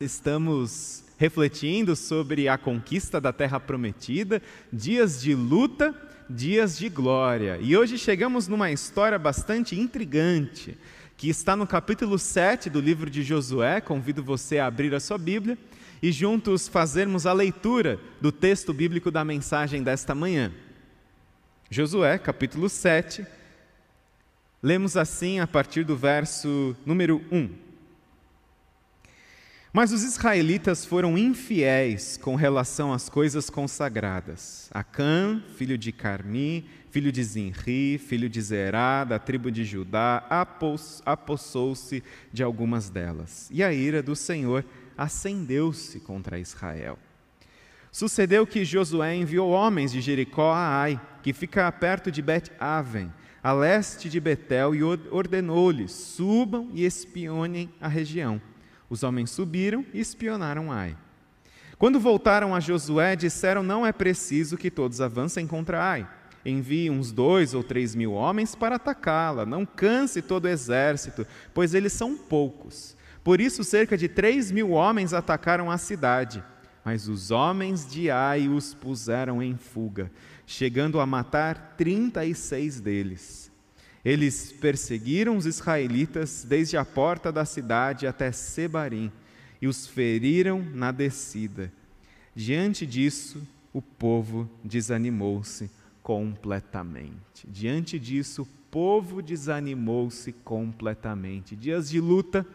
Estamos refletindo sobre a conquista da terra prometida, dias de luta, dias de glória. E hoje chegamos numa história bastante intrigante, que está no capítulo 7 do livro de Josué. Convido você a abrir a sua Bíblia e juntos fazermos a leitura do texto bíblico da mensagem desta manhã. Josué, capítulo 7. Lemos assim a partir do verso número 1. Mas os israelitas foram infiéis com relação às coisas consagradas. Acã, filho de Carmi, filho de Zinri, filho de Zerá, da tribo de Judá, apossou-se de algumas delas. E a ira do Senhor acendeu-se contra Israel. Sucedeu que Josué enviou homens de Jericó a Ai, que fica perto de Bet-Aven, a leste de Betel, e ordenou-lhes: subam e espionem a região. Os homens subiram e espionaram Ai. Quando voltaram a Josué, disseram: Não é preciso que todos avancem contra Ai. Envie uns dois ou três mil homens para atacá-la. Não canse todo o exército, pois eles são poucos. Por isso, cerca de três mil homens atacaram a cidade. Mas os homens de Ai os puseram em fuga, chegando a matar trinta e seis deles. Eles perseguiram os israelitas desde a porta da cidade até Sebarim e os feriram na descida. Diante disso, o povo desanimou-se completamente. Diante disso, o povo desanimou-se completamente. Dias de luta,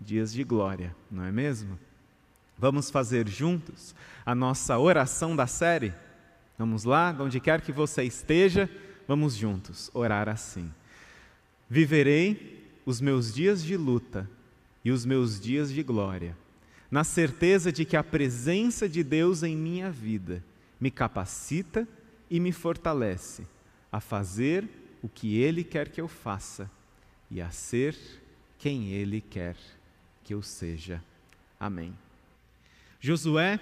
dias de glória, não é mesmo? Vamos fazer juntos a nossa oração da série? Vamos lá, onde quer que você esteja, vamos juntos orar assim. Viverei os meus dias de luta e os meus dias de glória, na certeza de que a presença de Deus em minha vida me capacita e me fortalece a fazer o que Ele quer que eu faça e a ser quem Ele quer que eu seja. Amém. Josué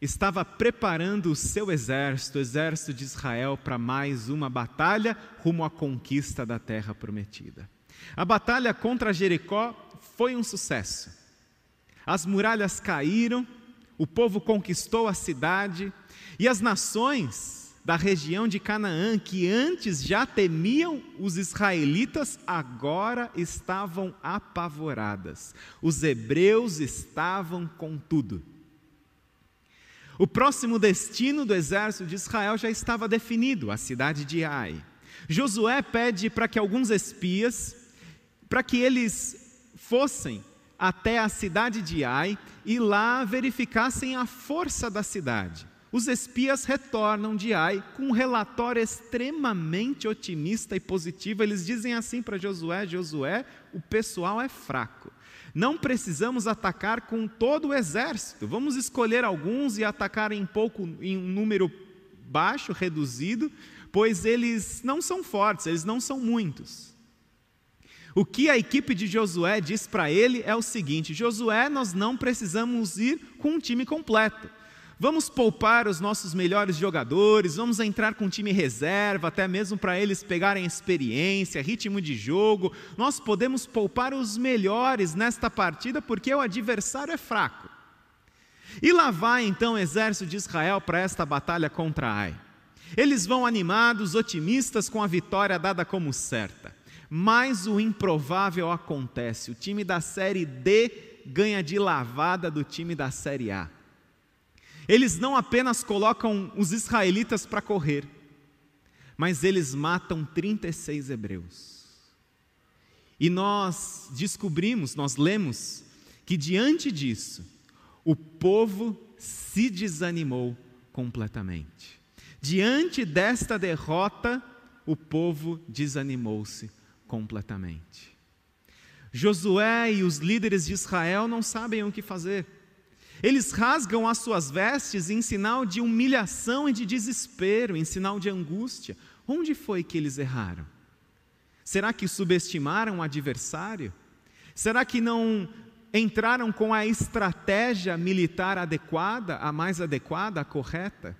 estava preparando o seu exército, o exército de Israel, para mais uma batalha rumo à conquista da terra prometida. A batalha contra Jericó foi um sucesso. As muralhas caíram, o povo conquistou a cidade e as nações da região de Canaã, que antes já temiam os israelitas, agora estavam apavoradas. Os hebreus estavam com tudo. O próximo destino do exército de Israel já estava definido, a cidade de Ai. Josué pede para que alguns espias, para que eles fossem até a cidade de Ai e lá verificassem a força da cidade. Os espias retornam de Ai com um relatório extremamente otimista e positivo. Eles dizem assim para Josué: Josué, o pessoal é fraco. Não precisamos atacar com todo o exército. Vamos escolher alguns e atacar em pouco, em um número baixo, reduzido, pois eles não são fortes, eles não são muitos. O que a equipe de Josué diz para ele é o seguinte: Josué, nós não precisamos ir com um time completo. Vamos poupar os nossos melhores jogadores, vamos entrar com time reserva, até mesmo para eles pegarem experiência, ritmo de jogo. Nós podemos poupar os melhores nesta partida porque o adversário é fraco. E lá vai então o exército de Israel para esta batalha contra Ai. Eles vão animados, otimistas com a vitória dada como certa. Mas o improvável acontece: o time da série D ganha de lavada do time da série A. Eles não apenas colocam os israelitas para correr, mas eles matam 36 hebreus. E nós descobrimos, nós lemos, que diante disso, o povo se desanimou completamente. Diante desta derrota, o povo desanimou-se completamente. Josué e os líderes de Israel não sabem o que fazer. Eles rasgam as suas vestes em sinal de humilhação e de desespero, em sinal de angústia. Onde foi que eles erraram? Será que subestimaram o adversário? Será que não entraram com a estratégia militar adequada, a mais adequada, a correta?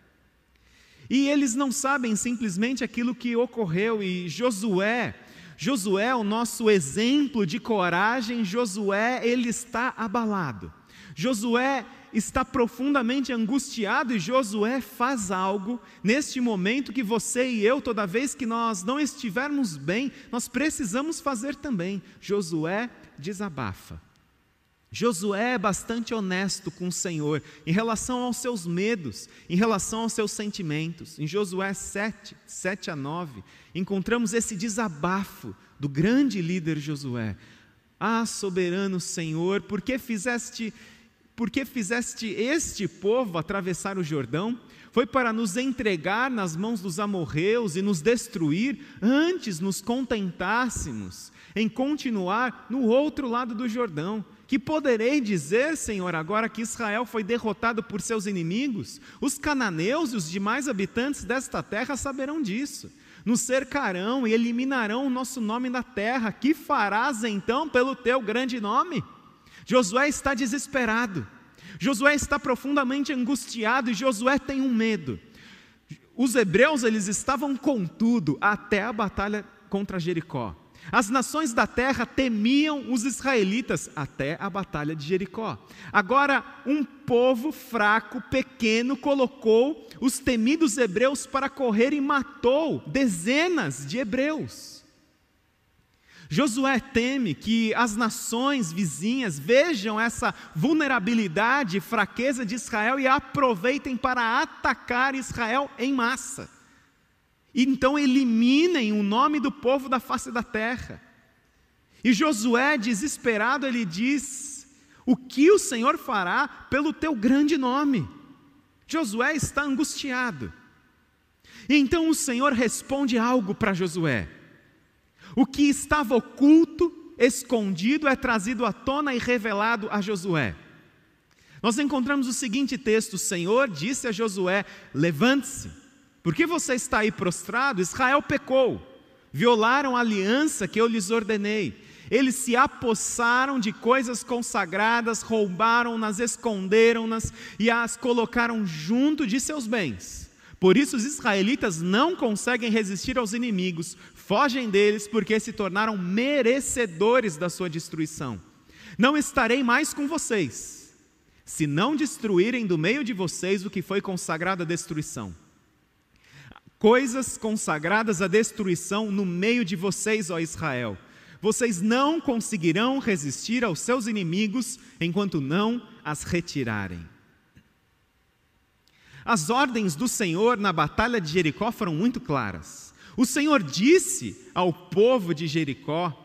E eles não sabem simplesmente aquilo que ocorreu, e Josué, Josué, o nosso exemplo de coragem, Josué, ele está abalado. Josué está profundamente angustiado e Josué faz algo neste momento que você e eu, toda vez que nós não estivermos bem, nós precisamos fazer também. Josué desabafa. Josué é bastante honesto com o Senhor em relação aos seus medos, em relação aos seus sentimentos. Em Josué 7, 7 a 9, encontramos esse desabafo do grande líder Josué. Ah, soberano Senhor, por que fizeste, por que fizeste este povo atravessar o Jordão? Foi para nos entregar nas mãos dos amorreus e nos destruir, antes nos contentássemos em continuar no outro lado do Jordão. Que poderei dizer, Senhor, agora que Israel foi derrotado por seus inimigos? Os cananeus e os demais habitantes desta terra saberão disso. Nos cercarão e eliminarão o nosso nome da terra. Que farás então pelo teu grande nome? Josué está desesperado. Josué está profundamente angustiado e Josué tem um medo. Os hebreus eles estavam com tudo até a batalha contra Jericó. As nações da terra temiam os israelitas até a batalha de Jericó. Agora, um povo fraco, pequeno, colocou os temidos hebreus para correr e matou dezenas de hebreus. Josué teme que as nações vizinhas vejam essa vulnerabilidade e fraqueza de Israel e aproveitem para atacar Israel em massa. Então eliminem o nome do povo da face da terra. E Josué, desesperado, ele diz: O que o Senhor fará pelo teu grande nome? Josué está angustiado. E então o Senhor responde algo para Josué. O que estava oculto, escondido, é trazido à tona e revelado a Josué. Nós encontramos o seguinte texto: O Senhor disse a Josué: Levante-se por que você está aí prostrado? Israel pecou, violaram a aliança que eu lhes ordenei. Eles se apossaram de coisas consagradas, roubaram-nas, esconderam-nas e as colocaram junto de seus bens. Por isso os israelitas não conseguem resistir aos inimigos, fogem deles porque se tornaram merecedores da sua destruição. Não estarei mais com vocês, se não destruírem do meio de vocês o que foi consagrado à destruição coisas consagradas à destruição no meio de vocês, ó Israel. Vocês não conseguirão resistir aos seus inimigos enquanto não as retirarem. As ordens do Senhor na batalha de Jericó foram muito claras. O Senhor disse ao povo de Jericó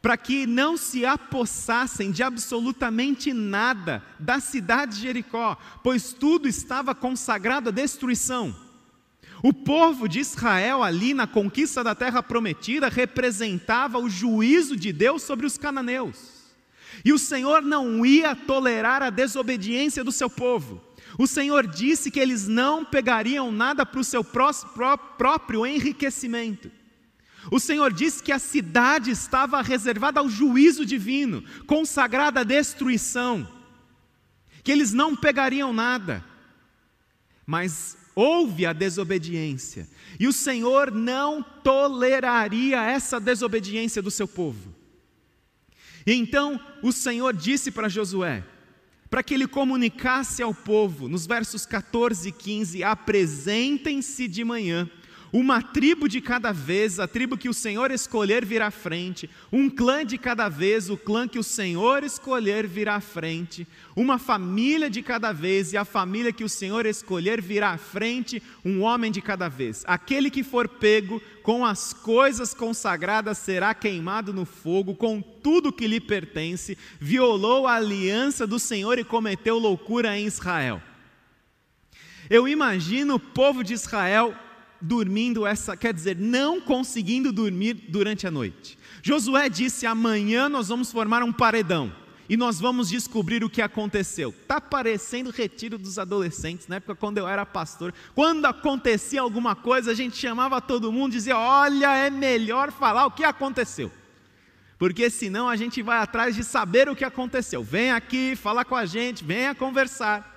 para que não se apossassem de absolutamente nada da cidade de Jericó, pois tudo estava consagrado à destruição. O povo de Israel, ali na conquista da terra prometida, representava o juízo de Deus sobre os cananeus. E o Senhor não ia tolerar a desobediência do seu povo. O Senhor disse que eles não pegariam nada para o seu próprio enriquecimento. O Senhor disse que a cidade estava reservada ao juízo divino, consagrada à destruição, que eles não pegariam nada. Mas houve a desobediência, e o Senhor não toleraria essa desobediência do seu povo. E então o Senhor disse para Josué, para que ele comunicasse ao povo, nos versos 14 e 15: apresentem-se de manhã uma tribo de cada vez, a tribo que o Senhor escolher virá à frente. Um clã de cada vez, o clã que o Senhor escolher virá à frente. Uma família de cada vez, e a família que o Senhor escolher virá à frente. Um homem de cada vez. Aquele que for pego com as coisas consagradas será queimado no fogo, com tudo que lhe pertence. Violou a aliança do Senhor e cometeu loucura em Israel. Eu imagino o povo de Israel dormindo essa, quer dizer, não conseguindo dormir durante a noite. Josué disse: amanhã nós vamos formar um paredão e nós vamos descobrir o que aconteceu. Está parecendo retiro dos adolescentes, na época quando eu era pastor. Quando acontecia alguma coisa, a gente chamava todo mundo e dizia: Olha, é melhor falar o que aconteceu. Porque senão a gente vai atrás de saber o que aconteceu. Vem aqui falar com a gente, venha conversar.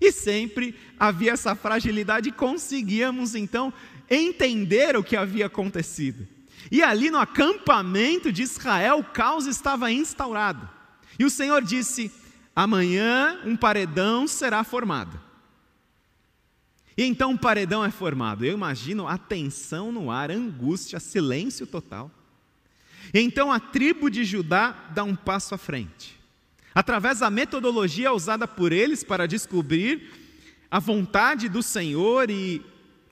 E sempre havia essa fragilidade e conseguíamos então entender o que havia acontecido. E ali no acampamento de Israel, o caos estava instaurado. E o Senhor disse: Amanhã um paredão será formado. E então um paredão é formado. Eu imagino a tensão no ar, angústia, silêncio total. E então a tribo de Judá dá um passo à frente. Através da metodologia usada por eles para descobrir a vontade do Senhor e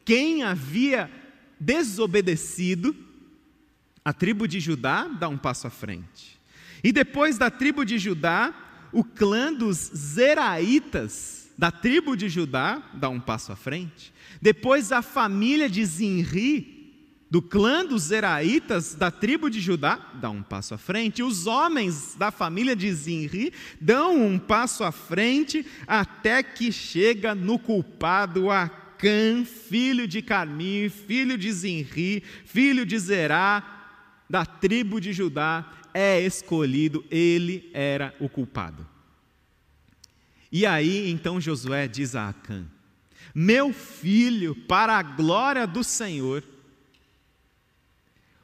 quem havia desobedecido, a tribo de Judá dá um passo à frente. E depois da tribo de Judá, o clã dos Zeraitas, da tribo de Judá, dá um passo à frente. Depois a família de Zinri, do clã dos Zeraitas, da tribo de Judá, dá um passo à frente. Os homens da família de Zinri dão um passo à frente, até que chega no culpado Acã, filho de Carmi, filho de Zinri, filho de Zerá, da tribo de Judá, é escolhido, ele era o culpado. E aí então Josué diz a Acã: Meu filho, para a glória do Senhor,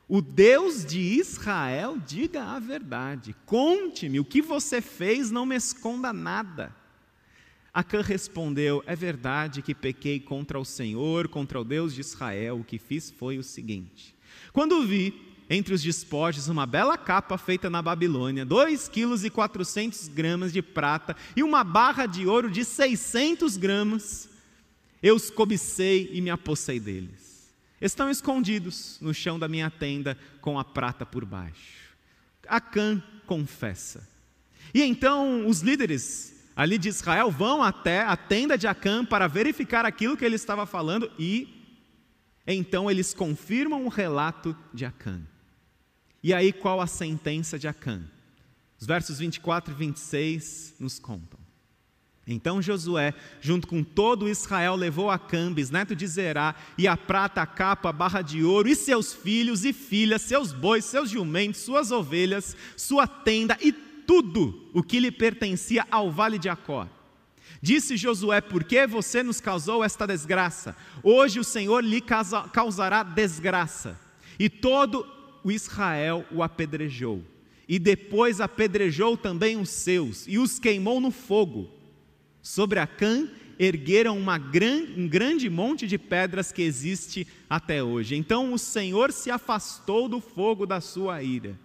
o Deus de Israel, diga a verdade, conte-me o que você fez, não me esconda nada. Acã respondeu: É verdade que pequei contra o Senhor, contra o Deus de Israel. O que fiz foi o seguinte: quando vi entre os despojos uma bela capa feita na Babilônia, 2 quilos e 400 gramas de prata e uma barra de ouro de 600 gramas, eu os cobicei e me apossei deles estão escondidos no chão da minha tenda com a prata por baixo. Acã confessa. E então os líderes ali de Israel vão até a tenda de Acã para verificar aquilo que ele estava falando e então eles confirmam o relato de Acã. E aí qual a sentença de Acã? Os versos 24 e 26 nos contam. Então Josué, junto com todo Israel, levou a Cambis, neto de Zerá, e a prata, a capa, a barra de ouro, e seus filhos e filhas, seus bois, seus jumentos, suas ovelhas, sua tenda e tudo o que lhe pertencia ao vale de Acó. Disse Josué: Por que você nos causou esta desgraça? Hoje o Senhor lhe causará desgraça. E todo o Israel o apedrejou. E depois apedrejou também os seus, e os queimou no fogo. Sobre Acã ergueram gran, um grande monte de pedras que existe até hoje. Então o Senhor se afastou do fogo da sua ira.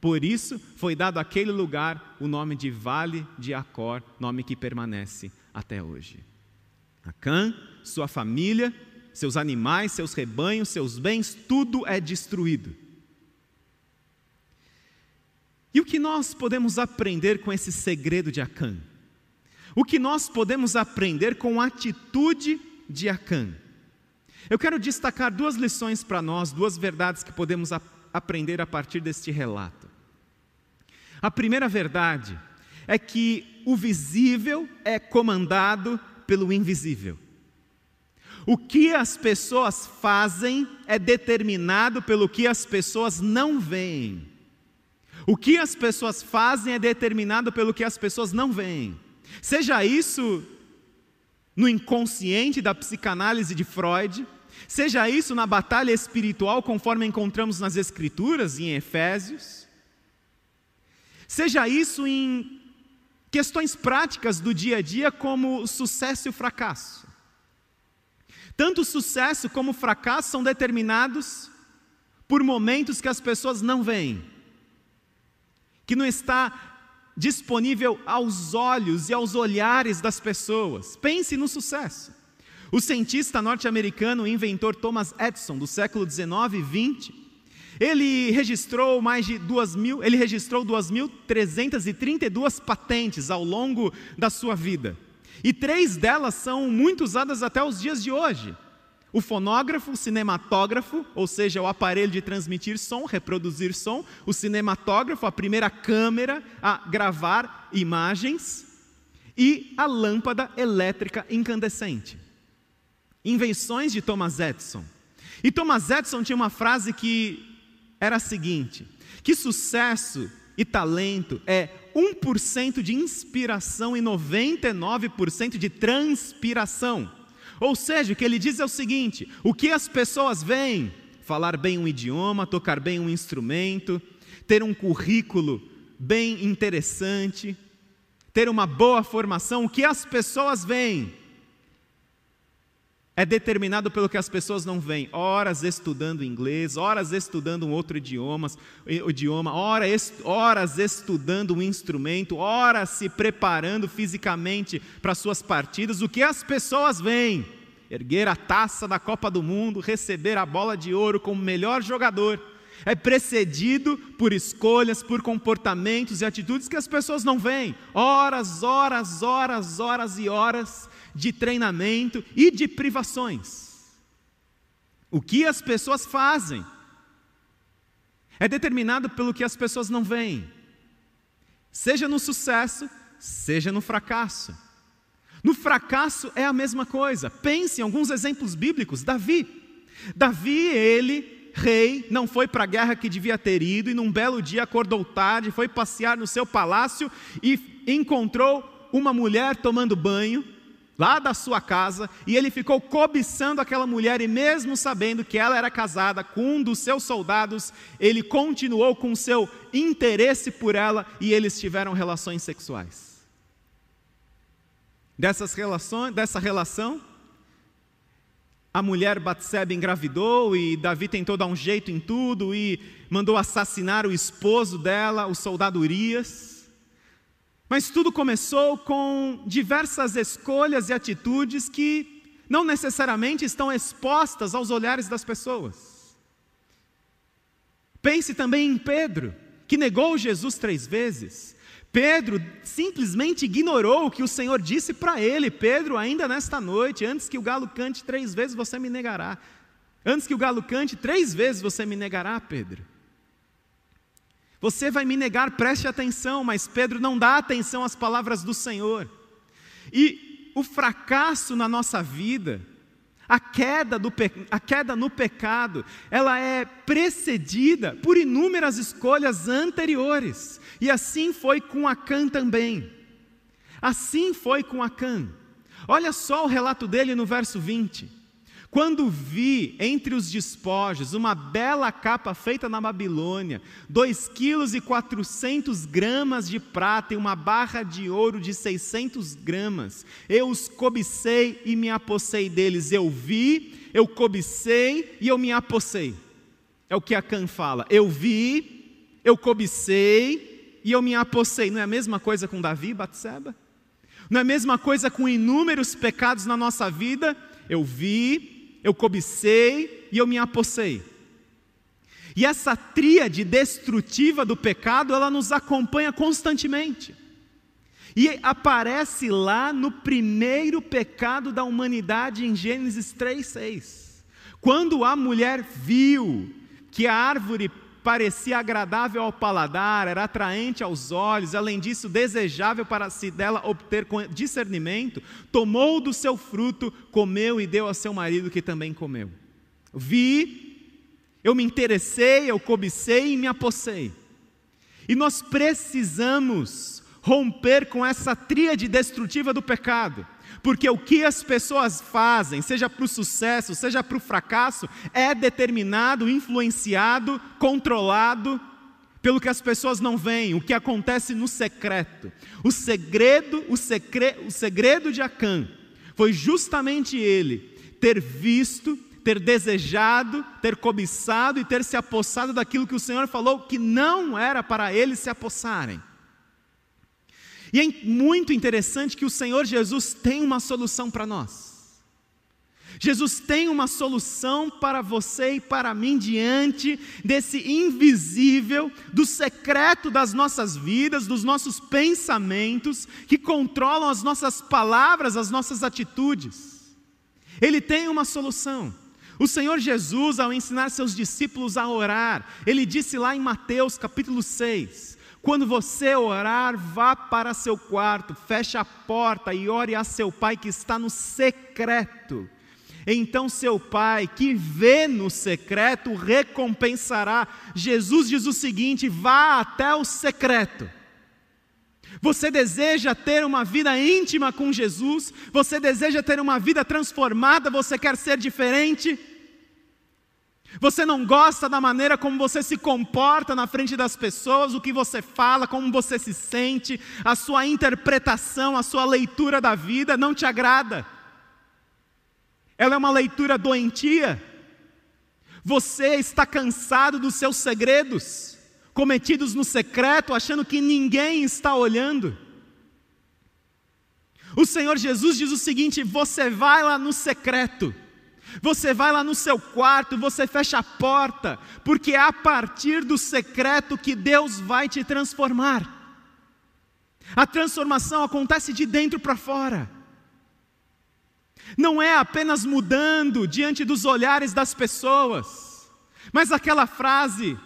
Por isso foi dado àquele lugar o nome de Vale de Acor, nome que permanece até hoje. Acã, sua família, seus animais, seus rebanhos, seus bens, tudo é destruído. E o que nós podemos aprender com esse segredo de Acã? O que nós podemos aprender com a atitude de Acã? Eu quero destacar duas lições para nós, duas verdades que podemos a aprender a partir deste relato. A primeira verdade é que o visível é comandado pelo invisível. O que as pessoas fazem é determinado pelo que as pessoas não veem. O que as pessoas fazem é determinado pelo que as pessoas não veem. Seja isso no inconsciente da psicanálise de Freud, seja isso na batalha espiritual, conforme encontramos nas Escrituras em Efésios, seja isso em questões práticas do dia a dia, como o sucesso e o fracasso. Tanto o sucesso como o fracasso são determinados por momentos que as pessoas não veem, que não está disponível aos olhos e aos olhares das pessoas. Pense no sucesso. O cientista norte-americano e inventor Thomas Edison, do século 19 e 20, ele registrou mais de 2 mil, ele registrou 2.332 patentes ao longo da sua vida. E três delas são muito usadas até os dias de hoje. O fonógrafo, o cinematógrafo, ou seja, o aparelho de transmitir som, reproduzir som, o cinematógrafo, a primeira câmera a gravar imagens, e a lâmpada elétrica incandescente. Invenções de Thomas Edison. E Thomas Edison tinha uma frase que era a seguinte: que sucesso e talento é 1% de inspiração e 99% de transpiração. Ou seja, o que ele diz é o seguinte: o que as pessoas veem falar bem um idioma, tocar bem um instrumento, ter um currículo bem interessante, ter uma boa formação, o que as pessoas veem é determinado pelo que as pessoas não veem. Horas estudando inglês, horas estudando um outro idioma, idioma horas, estudando um instrumento, horas se preparando fisicamente para suas partidas. O que as pessoas veem? Erguer a taça da Copa do Mundo, receber a bola de ouro como melhor jogador. É precedido por escolhas, por comportamentos e atitudes que as pessoas não veem. Horas, horas, horas, horas e horas de treinamento e de privações. O que as pessoas fazem é determinado pelo que as pessoas não veem, seja no sucesso, seja no fracasso. No fracasso é a mesma coisa. Pense em alguns exemplos bíblicos. Davi. Davi, ele, rei, não foi para a guerra que devia ter ido, e num belo dia acordou tarde, foi passear no seu palácio e encontrou uma mulher tomando banho lá da sua casa, e ele ficou cobiçando aquela mulher, e mesmo sabendo que ela era casada com um dos seus soldados, ele continuou com seu interesse por ela e eles tiveram relações sexuais. Dessas relações, dessa relação, a mulher Batseba engravidou e Davi tentou dar um jeito em tudo e mandou assassinar o esposo dela, o soldado Urias. Mas tudo começou com diversas escolhas e atitudes que não necessariamente estão expostas aos olhares das pessoas. Pense também em Pedro, que negou Jesus três vezes. Pedro simplesmente ignorou o que o Senhor disse para ele: Pedro, ainda nesta noite, antes que o galo cante três vezes, você me negará. Antes que o galo cante três vezes, você me negará, Pedro. Você vai me negar, preste atenção, mas Pedro não dá atenção às palavras do Senhor. E o fracasso na nossa vida, a queda, do, a queda no pecado, ela é precedida por inúmeras escolhas anteriores. E assim foi com Acã também. Assim foi com Acã. Olha só o relato dele no verso 20. Quando vi entre os despojos uma bela capa feita na Babilônia, dois quilos e quatrocentos gramas de prata e uma barra de ouro de seiscentos gramas, eu os cobicei e me apossei deles. Eu vi, eu cobicei e eu me apossei. É o que a Can fala. Eu vi, eu cobicei e eu me apossei. Não é a mesma coisa com Davi Batseba? Não é a mesma coisa com inúmeros pecados na nossa vida? Eu vi, eu cobicei e eu me apossei. E essa tríade destrutiva do pecado, ela nos acompanha constantemente. E aparece lá no primeiro pecado da humanidade em Gênesis 3:6. Quando a mulher viu que a árvore parecia agradável ao paladar, era atraente aos olhos, além disso, desejável para si dela obter discernimento, tomou do seu fruto, comeu e deu a seu marido que também comeu. Vi, eu me interessei, eu cobicei e me apossei. E nós precisamos romper com essa tríade destrutiva do pecado. Porque o que as pessoas fazem, seja para o sucesso, seja para o fracasso, é determinado, influenciado, controlado pelo que as pessoas não veem, o que acontece no secreto. O segredo, o, segre, o segredo de Acã foi justamente ele ter visto, ter desejado, ter cobiçado e ter se apossado daquilo que o Senhor falou que não era para eles se apossarem. E é muito interessante que o Senhor Jesus tem uma solução para nós. Jesus tem uma solução para você e para mim diante desse invisível, do secreto das nossas vidas, dos nossos pensamentos, que controlam as nossas palavras, as nossas atitudes. Ele tem uma solução. O Senhor Jesus, ao ensinar seus discípulos a orar, ele disse lá em Mateus capítulo 6: quando você orar, vá para seu quarto, feche a porta e ore a seu pai que está no secreto. Então seu pai, que vê no secreto, recompensará. Jesus diz o seguinte: vá até o secreto. Você deseja ter uma vida íntima com Jesus? Você deseja ter uma vida transformada? Você quer ser diferente? Você não gosta da maneira como você se comporta na frente das pessoas, o que você fala, como você se sente, a sua interpretação, a sua leitura da vida não te agrada. Ela é uma leitura doentia. Você está cansado dos seus segredos, cometidos no secreto, achando que ninguém está olhando. O Senhor Jesus diz o seguinte: você vai lá no secreto você vai lá no seu quarto, você fecha a porta, porque é a partir do secreto que Deus vai te transformar. A transformação acontece de dentro para fora. Não é apenas mudando diante dos olhares das pessoas, mas aquela frase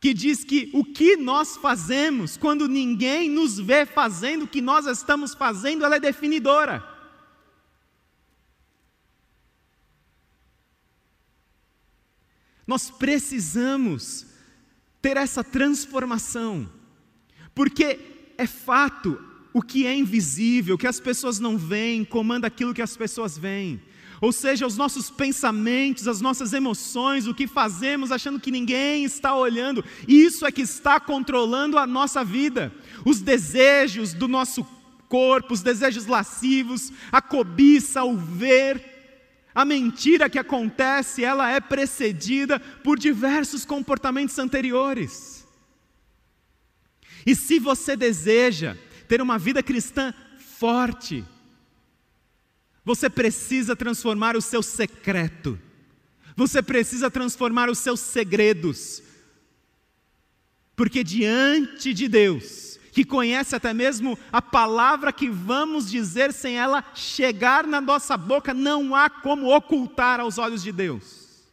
que diz que o que nós fazemos quando ninguém nos vê fazendo o que nós estamos fazendo, ela é definidora. Nós precisamos ter essa transformação, porque é fato, o que é invisível, que as pessoas não veem, comanda aquilo que as pessoas veem. Ou seja, os nossos pensamentos, as nossas emoções, o que fazemos achando que ninguém está olhando, isso é que está controlando a nossa vida. Os desejos do nosso corpo, os desejos lascivos, a cobiça, o ver, a mentira que acontece, ela é precedida por diversos comportamentos anteriores. E se você deseja ter uma vida cristã forte, você precisa transformar o seu secreto, você precisa transformar os seus segredos, porque diante de Deus, que conhece até mesmo a palavra que vamos dizer sem ela chegar na nossa boca, não há como ocultar aos olhos de Deus.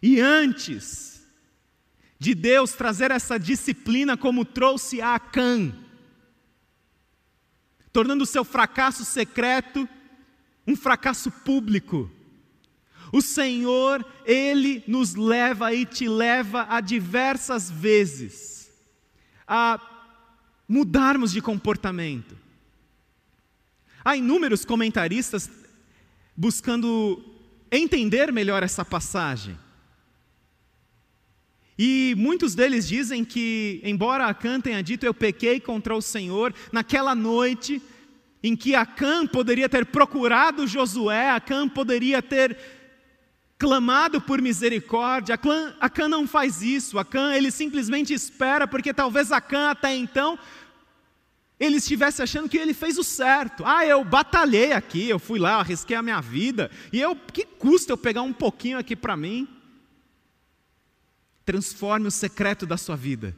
E antes de Deus trazer essa disciplina como trouxe a Acã, tornando o seu fracasso secreto um fracasso público, o Senhor, Ele nos leva e te leva a diversas vezes a mudarmos de comportamento. Há inúmeros comentaristas buscando entender melhor essa passagem. E muitos deles dizem que, embora Acã tenha dito eu pequei contra o Senhor, naquela noite em que Acã poderia ter procurado Josué, Acã poderia ter clamado por misericórdia. Acã não faz isso. Acã ele simplesmente espera porque talvez Acã até então ele estivesse achando que ele fez o certo. Ah, eu batalhei aqui, eu fui lá, arrisquei a minha vida, e eu que custa eu pegar um pouquinho aqui para mim? Transforme o secreto da sua vida.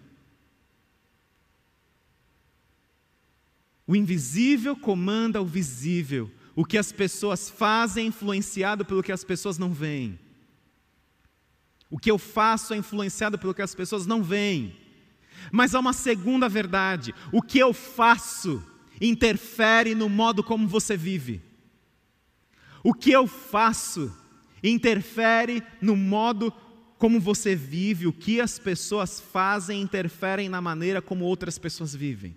O invisível comanda o visível. O que as pessoas fazem é influenciado pelo que as pessoas não veem. O que eu faço é influenciado pelo que as pessoas não veem. Mas há uma segunda verdade: o que eu faço interfere no modo como você vive. O que eu faço interfere no modo como você vive, o que as pessoas fazem interferem na maneira como outras pessoas vivem.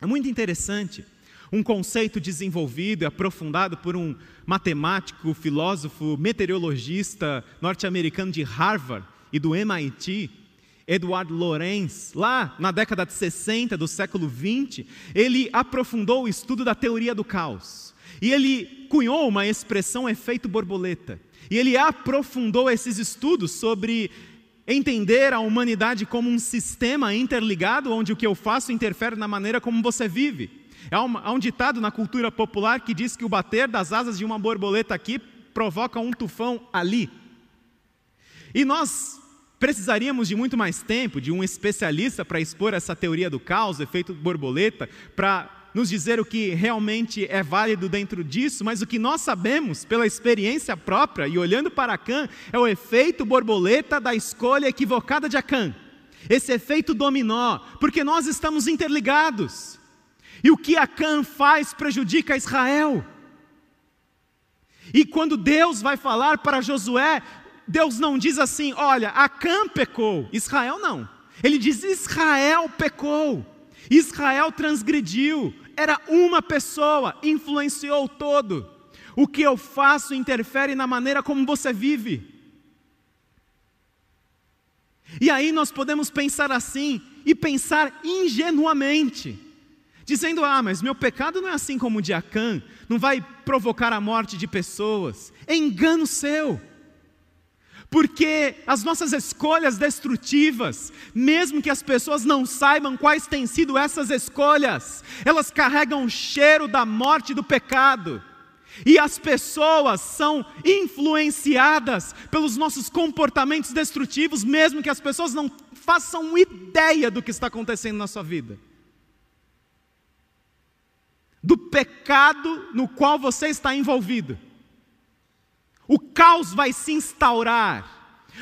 É muito interessante um conceito desenvolvido e aprofundado por um matemático, filósofo, meteorologista norte-americano de Harvard e do MIT, Edward Lorenz, lá na década de 60 do século 20, ele aprofundou o estudo da teoria do caos. E ele cunhou uma expressão efeito borboleta. E ele aprofundou esses estudos sobre entender a humanidade como um sistema interligado, onde o que eu faço interfere na maneira como você vive. Há um, há um ditado na cultura popular que diz que o bater das asas de uma borboleta aqui provoca um tufão ali. E nós precisaríamos de muito mais tempo, de um especialista para expor essa teoria do caos, efeito borboleta, para nos dizer o que realmente é válido dentro disso, mas o que nós sabemos pela experiência própria e olhando para Acã é o efeito borboleta da escolha equivocada de Acã. Esse efeito dominó, porque nós estamos interligados. E o que Acã faz prejudica Israel. E quando Deus vai falar para Josué, Deus não diz assim: olha, Acã pecou, Israel não. Ele diz: Israel pecou, Israel transgrediu, era uma pessoa, influenciou todo. O que eu faço interfere na maneira como você vive. E aí nós podemos pensar assim e pensar ingenuamente, dizendo: ah, mas meu pecado não é assim como o de Acã, não vai provocar a morte de pessoas. É engano seu. Porque as nossas escolhas destrutivas, mesmo que as pessoas não saibam quais têm sido essas escolhas, elas carregam o cheiro da morte do pecado. E as pessoas são influenciadas pelos nossos comportamentos destrutivos, mesmo que as pessoas não façam ideia do que está acontecendo na sua vida. Do pecado no qual você está envolvido. O caos vai se instaurar.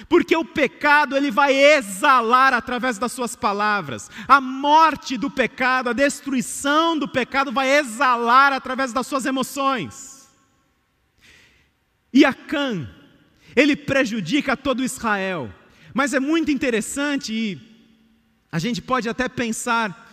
Porque o pecado ele vai exalar através das suas palavras. A morte do pecado, a destruição do pecado vai exalar através das suas emoções. E Acã, ele prejudica todo Israel. Mas é muito interessante e a gente pode até pensar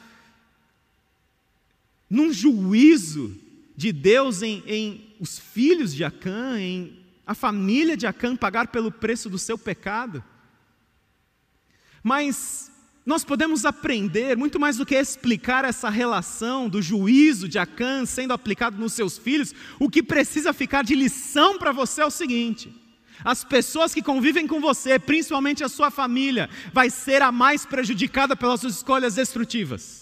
num juízo de Deus em, em os filhos de Acã, em a família de Acã pagar pelo preço do seu pecado. Mas nós podemos aprender, muito mais do que explicar essa relação do juízo de Acã sendo aplicado nos seus filhos, o que precisa ficar de lição para você é o seguinte: as pessoas que convivem com você, principalmente a sua família, vai ser a mais prejudicada pelas suas escolhas destrutivas.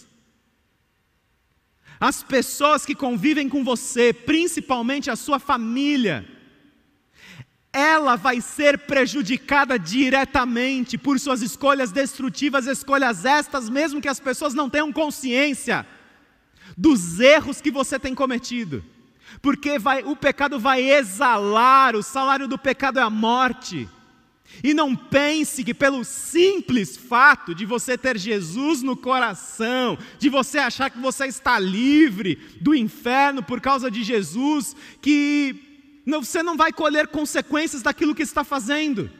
As pessoas que convivem com você, principalmente a sua família, ela vai ser prejudicada diretamente por suas escolhas destrutivas, escolhas estas, mesmo que as pessoas não tenham consciência dos erros que você tem cometido. Porque vai, o pecado vai exalar, o salário do pecado é a morte. E não pense que pelo simples fato de você ter Jesus no coração, de você achar que você está livre do inferno por causa de Jesus, que você não vai colher consequências daquilo que está fazendo.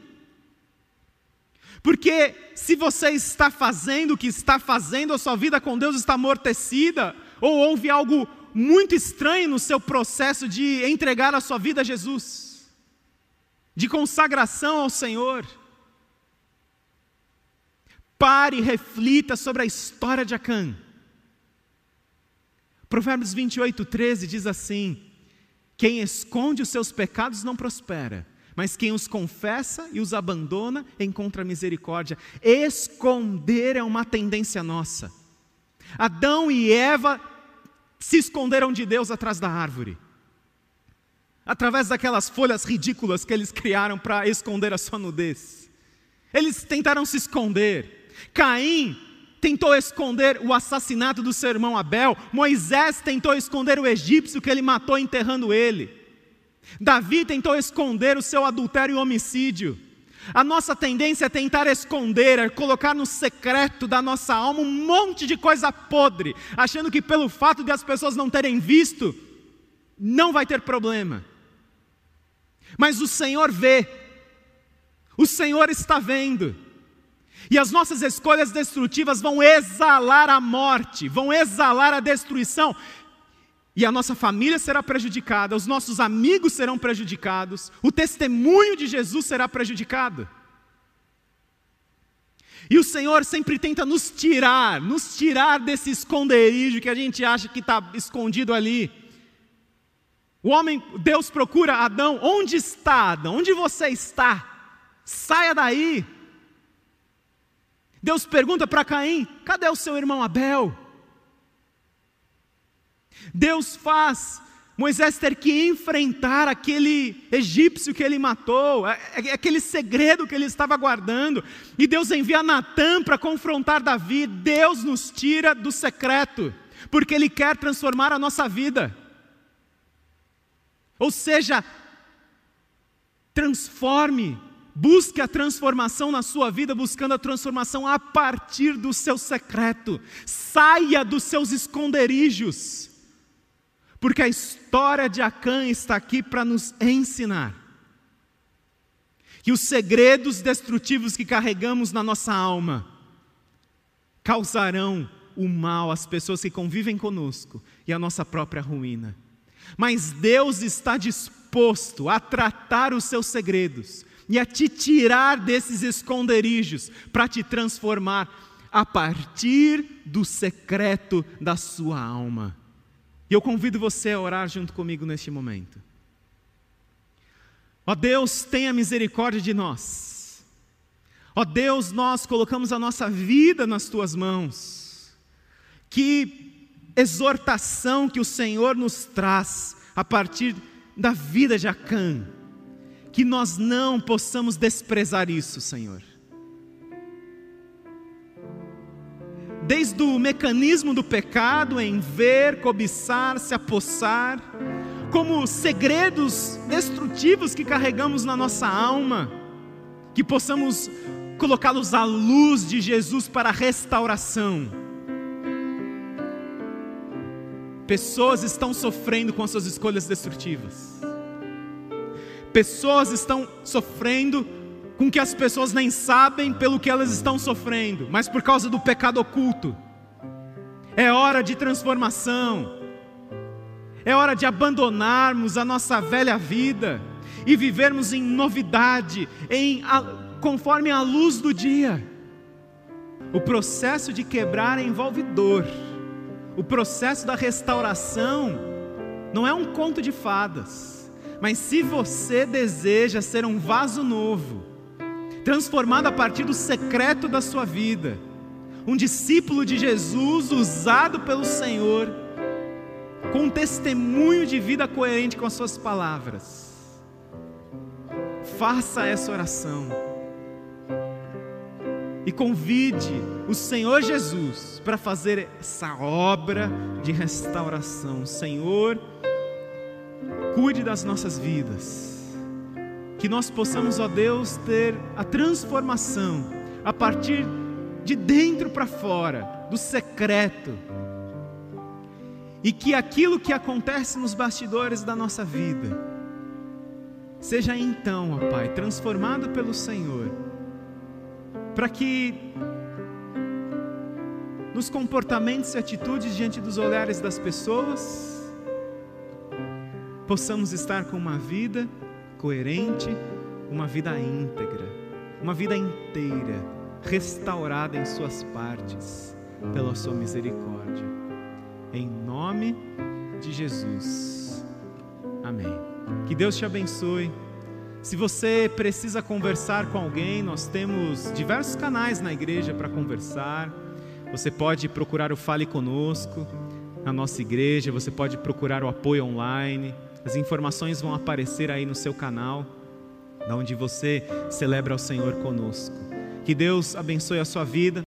Porque se você está fazendo o que está fazendo, a sua vida com Deus está amortecida, ou houve algo muito estranho no seu processo de entregar a sua vida a Jesus, de consagração ao Senhor. Pare e reflita sobre a história de Acã. Provérbios 28, 13 diz assim: quem esconde os seus pecados não prospera, mas quem os confessa e os abandona encontra misericórdia. Esconder é uma tendência nossa. Adão e Eva se esconderam de Deus atrás da árvore, através daquelas folhas ridículas que eles criaram para esconder a sua nudez. Eles tentaram se esconder. Caim tentou esconder o assassinato do seu irmão Abel, Moisés tentou esconder o egípcio que ele matou enterrando ele. Davi tentou esconder o seu adultério e homicídio. A nossa tendência é tentar esconder, é colocar no secreto da nossa alma um monte de coisa podre, achando que pelo fato de as pessoas não terem visto, não vai ter problema. Mas o Senhor vê, o Senhor está vendo. E as nossas escolhas destrutivas vão exalar a morte, vão exalar a destruição. E a nossa família será prejudicada, os nossos amigos serão prejudicados, o testemunho de Jesus será prejudicado. E o Senhor sempre tenta nos tirar, nos tirar desse esconderijo que a gente acha que está escondido ali. O homem, Deus procura Adão, onde está Adão? Onde você está? Saia daí. Deus pergunta para Caim: cadê o seu irmão Abel? Deus faz Moisés ter que enfrentar aquele egípcio que ele matou, é, é, aquele segredo que ele estava guardando, e Deus envia Natã para confrontar Davi. Deus nos tira do secreto, porque Ele quer transformar a nossa vida. Ou seja, transforme Busque a transformação na sua vida, buscando a transformação a partir do seu secreto. Saia dos seus esconderijos. Porque a história de Acã está aqui para nos ensinar que os segredos destrutivos que carregamos na nossa alma causarão o mal às pessoas que convivem conosco e a nossa própria ruína. Mas Deus está disposto a tratar os seus segredos e a te tirar desses esconderijos para te transformar a partir do secreto da sua alma. E eu convido você a orar junto comigo neste momento. Ó Deus, tenha misericórdia de nós. Ó Deus, nós colocamos a nossa vida nas tuas mãos. Que exortação que o Senhor nos traz a partir da vida de Acã. Que nós não possamos desprezar isso, Senhor. desde o mecanismo do pecado em ver, cobiçar, se apossar, como segredos destrutivos que carregamos na nossa alma, que possamos colocá-los à luz de Jesus para a restauração. Pessoas estão sofrendo com as suas escolhas destrutivas. Pessoas estão sofrendo com que as pessoas nem sabem pelo que elas estão sofrendo, mas por causa do pecado oculto. É hora de transformação. É hora de abandonarmos a nossa velha vida e vivermos em novidade, em conforme a luz do dia. O processo de quebrar envolve dor. O processo da restauração não é um conto de fadas. Mas se você deseja ser um vaso novo, transformado a partir do secreto da sua vida. Um discípulo de Jesus usado pelo Senhor, com um testemunho de vida coerente com as suas palavras. Faça essa oração e convide o Senhor Jesus para fazer essa obra de restauração. Senhor, cuide das nossas vidas que nós possamos, ó Deus, ter a transformação a partir de dentro para fora, do secreto. E que aquilo que acontece nos bastidores da nossa vida, seja então, ó Pai, transformado pelo Senhor, para que nos comportamentos e atitudes diante dos olhares das pessoas, possamos estar com uma vida coerente, uma vida íntegra, uma vida inteira, restaurada em suas partes, pela sua misericórdia. Em nome de Jesus. Amém. Que Deus te abençoe. Se você precisa conversar com alguém, nós temos diversos canais na igreja para conversar. Você pode procurar o Fale Conosco na nossa igreja, você pode procurar o apoio online. As informações vão aparecer aí no seu canal, onde você celebra o Senhor conosco. Que Deus abençoe a sua vida.